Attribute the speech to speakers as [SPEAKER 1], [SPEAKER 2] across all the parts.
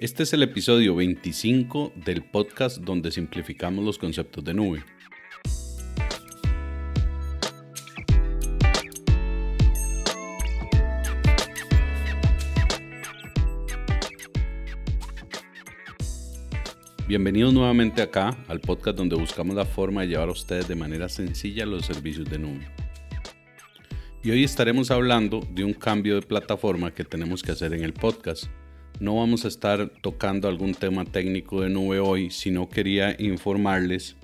[SPEAKER 1] Este es el episodio 25 del podcast donde simplificamos los conceptos de nube. Bienvenidos nuevamente acá al podcast donde buscamos la forma de llevar a ustedes de manera sencilla los servicios de nube. Y hoy estaremos hablando de un cambio de plataforma que tenemos que hacer en el podcast no vamos a estar tocando algún tema técnico de nube hoy, sino quería informarles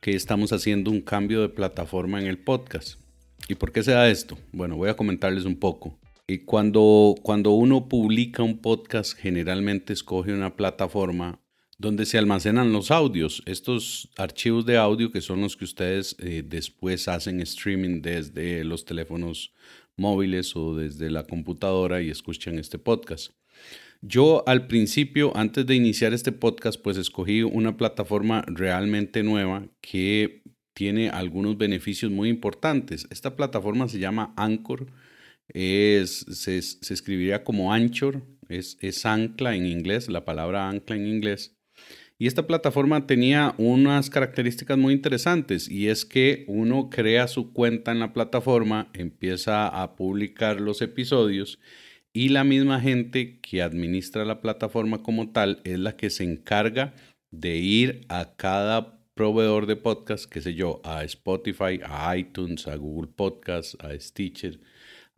[SPEAKER 1] que estamos haciendo un cambio de plataforma en el podcast. ¿Y por qué se da esto? Bueno, voy a comentarles un poco. Y cuando, cuando uno publica un podcast, generalmente escoge una plataforma donde se almacenan los audios, estos archivos de audio que son los que ustedes eh, después hacen streaming desde los teléfonos móviles o desde la computadora y escuchan este podcast. Yo al principio, antes de iniciar este podcast, pues escogí una plataforma realmente nueva que tiene algunos beneficios muy importantes. Esta plataforma se llama Anchor, es, se, escribiría como Anchor, es, es ancla en inglés, la palabra ancla en inglés. Y esta plataforma tenía unas características muy interesantes y es que uno crea su cuenta en la plataforma, empieza a publicar los episodios y la misma gente que administra la plataforma como tal es la que se encarga de ir a cada proveedor de podcast, qué sé yo, a Spotify, a iTunes, a Google Podcast, a Stitcher,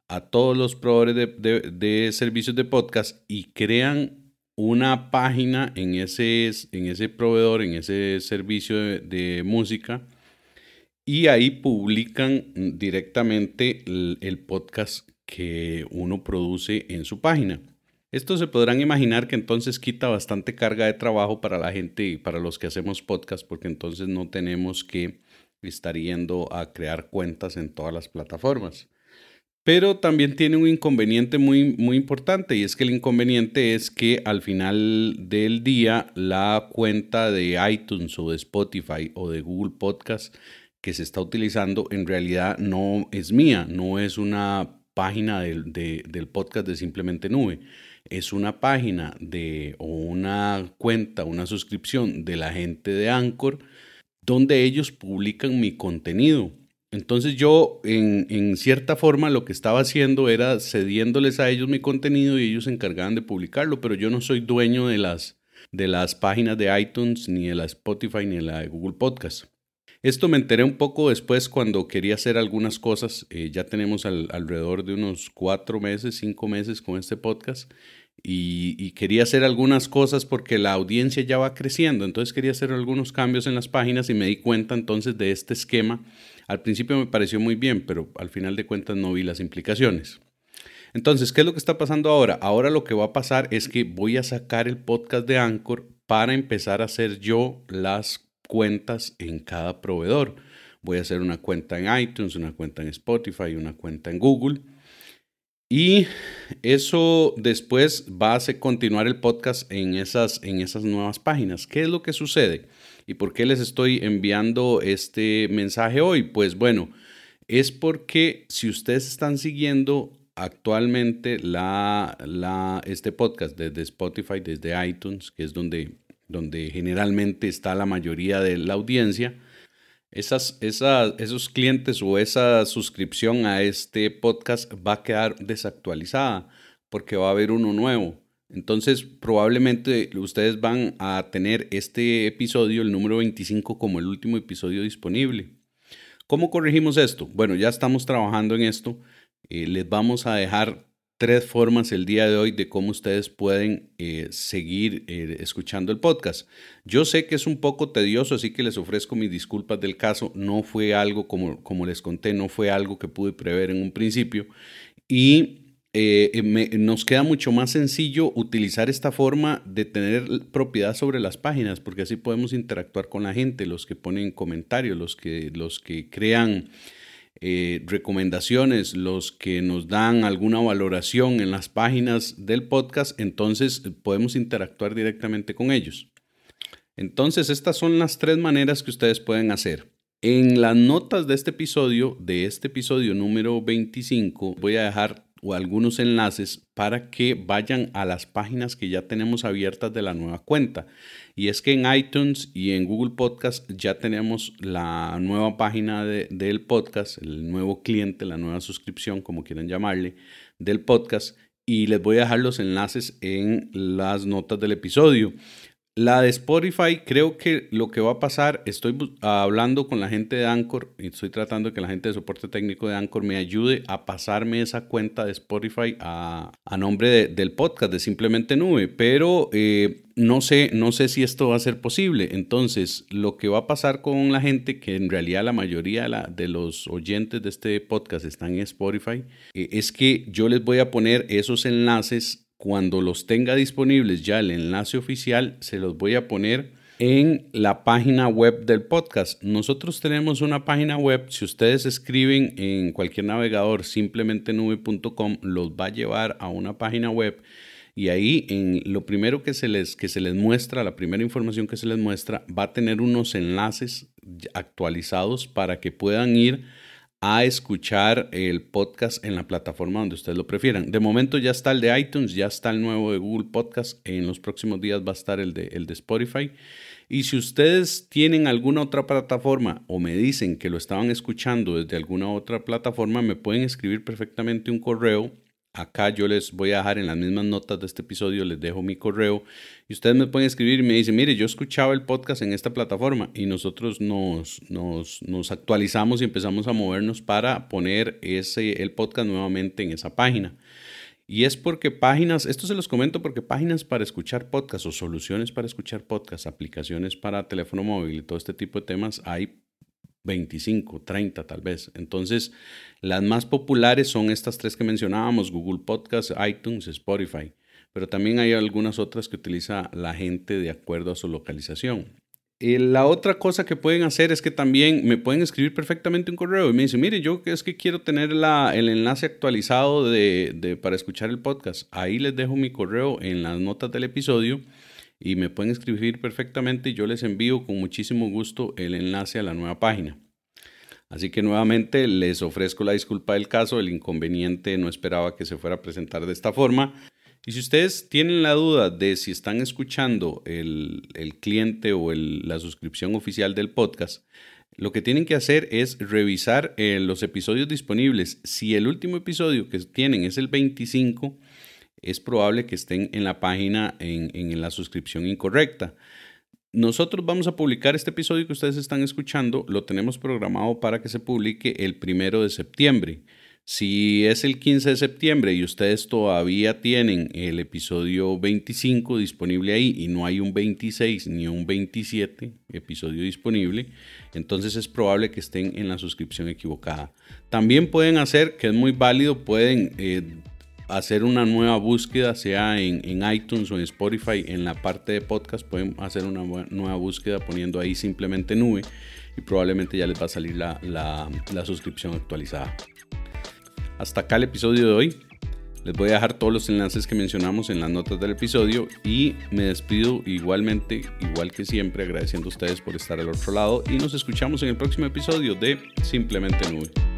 [SPEAKER 1] a todos los proveedores de, servicios de podcast y crean una página en ese, en ese proveedor, en ese servicio de, música y ahí publican directamente el podcast que uno produce en su página. Esto se podrán imaginar que entonces quita bastante carga de trabajo para la gente y para los que hacemos podcast, porque entonces no tenemos que estar yendo a crear cuentas en todas las plataformas. Pero también tiene un inconveniente muy, muy importante y es que el inconveniente es que al final del día la cuenta de iTunes o de Spotify o de Google Podcast que se está utilizando en realidad no es mía, no es una página del, del podcast de Simplemente Nube. Es una página de, o una cuenta, una suscripción de la gente de Anchor, donde ellos publican mi contenido. Entonces yo en, en, cierta forma lo que estaba haciendo era cediéndoles a ellos mi contenido y ellos se encargaban de publicarlo, pero yo no soy dueño de las, de las páginas de iTunes, ni de la Spotify, ni de la Google Podcast. Esto me enteré un poco después cuando quería hacer algunas cosas. Eh, ya tenemos alrededor de unos cuatro meses, cinco meses con este podcast. Y, quería hacer algunas cosas porque la audiencia ya va creciendo. Entonces quería hacer algunos cambios en las páginas y me di cuenta entonces de este esquema. Al principio me pareció muy bien, pero al final de cuentas no vi las implicaciones. Entonces, ¿qué es lo que está pasando ahora? Ahora lo que va a pasar es que voy a sacar el podcast de Anchor para empezar a hacer yo las cuentas en cada proveedor. Voy a hacer una cuenta en iTunes, una cuenta en Spotify, una cuenta en Google. Y eso después va a continuar el podcast en esas, en esas nuevas páginas. ¿Qué es lo que sucede? ¿Y por qué les estoy enviando este mensaje hoy? Pues bueno, es porque si ustedes están siguiendo actualmente la, la, este podcast desde Spotify, desde iTunes, que es donde donde generalmente está la mayoría de la audiencia, esas, esos clientes o esa suscripción a este podcast va a quedar desactualizada porque va a haber uno nuevo. Entonces, probablemente ustedes van a tener este episodio, el número 25, como el último episodio disponible. ¿Cómo corregimos esto? Bueno, ya estamos trabajando en esto. Eh, les vamos a dejar tres formas el día de hoy de cómo ustedes pueden eh, seguir eh, escuchando el podcast. Yo sé que es un poco tedioso, así que les ofrezco mis disculpas del caso. No fue algo, como, como les conté, no fue algo que pude prever en un principio. Y eh, nos queda mucho más sencillo utilizar esta forma de tener propiedad sobre las páginas, porque así podemos interactuar con la gente, los que ponen comentarios, los que, los que crean eh, recomendaciones, los que nos dan alguna valoración en las páginas del podcast, entonces podemos interactuar directamente con ellos. Entonces, estas son las tres maneras que ustedes pueden hacer. En las notas de este episodio, de este episodio número 25, voy a dejar o algunos enlaces para que vayan a las páginas que ya tenemos abiertas de la nueva cuenta. Y es que en iTunes y en Google Podcast ya tenemos la nueva página del podcast, el nuevo cliente, la nueva suscripción, como quieran llamarle, del podcast. Y les voy a dejar los enlaces en las notas del episodio. La de Spotify, creo que lo que va a pasar, estoy hablando con la gente de Anchor y estoy tratando de que la gente de soporte técnico de Anchor me ayude a pasarme esa cuenta de Spotify a, nombre del podcast de Simplemente Nube, pero eh, no, sé, no sé si esto va a ser posible. Entonces, lo que va a pasar con la gente, que en realidad la mayoría de, los oyentes de este podcast están en Spotify, eh, es que yo les voy a poner esos enlaces cuando los tenga disponibles ya el enlace oficial, se los voy a poner en la página web del podcast. Nosotros tenemos una página web, si ustedes escriben en cualquier navegador simplemente nube.com, los va a llevar a una página web y ahí en lo primero que se les que se les muestra, la primera información que se les muestra va a tener unos enlaces actualizados para que puedan ir a escuchar el podcast en la plataforma donde ustedes lo prefieran. De momento ya está el de iTunes, ya está el nuevo de Google Podcast. En los próximos días va a estar el de, el de Spotify. Y si ustedes tienen alguna otra plataforma o me dicen que lo estaban escuchando desde alguna otra plataforma, me pueden escribir perfectamente un correo Acá yo les voy a dejar en las mismas notas de este episodio, les dejo mi correo y ustedes me pueden escribir y me dicen, mire, yo escuchaba el podcast en esta plataforma y nosotros nos, nos, nos actualizamos y empezamos a movernos para poner ese, el podcast nuevamente en esa página. Y es porque páginas, esto se los comento porque páginas para escuchar podcast o soluciones para escuchar podcast, aplicaciones para teléfono móvil y todo este tipo de temas hay 25, 30 tal vez. Entonces, las más populares son estas tres que mencionábamos, Google Podcast, iTunes, Spotify, pero también hay algunas otras que utiliza la gente de acuerdo a su localización. Y la otra cosa que pueden hacer es que también me pueden escribir perfectamente un correo y me dicen, mire, yo es que quiero tener el enlace actualizado de, para escuchar el podcast. Ahí les dejo mi correo en las notas del episodio y me pueden escribir perfectamente y yo les envío con muchísimo gusto el enlace a la nueva página. Así que nuevamente les ofrezco la disculpa del caso, el inconveniente no esperaba que se fuera a presentar de esta forma. Y si ustedes tienen la duda de si están escuchando el, cliente o la suscripción oficial del podcast, lo que tienen que hacer es revisar eh, los episodios disponibles. Si el último episodio que tienen es el 25, es probable que estén en la página en, la suscripción incorrecta. Nosotros vamos a publicar este episodio que ustedes están escuchando, lo tenemos programado para que se publique el primero de septiembre. Si es el 15 de septiembre y ustedes todavía tienen el episodio 25 disponible ahí y no hay un 26 ni un 27 episodio disponible, entonces es probable que estén en la suscripción equivocada. También pueden hacer, que es muy válido, pueden eh, hacer una nueva búsqueda, sea en, iTunes o en Spotify, en la parte de podcast, pueden hacer una nueva búsqueda poniendo ahí simplemente nube y probablemente ya les va a salir la, la suscripción actualizada. Hasta acá el episodio de hoy. Les voy a dejar todos los enlaces que mencionamos en las notas del episodio y me despido igualmente, igual que siempre, agradeciendo a ustedes por estar al otro lado y nos escuchamos en el próximo episodio de Simplemente Nube.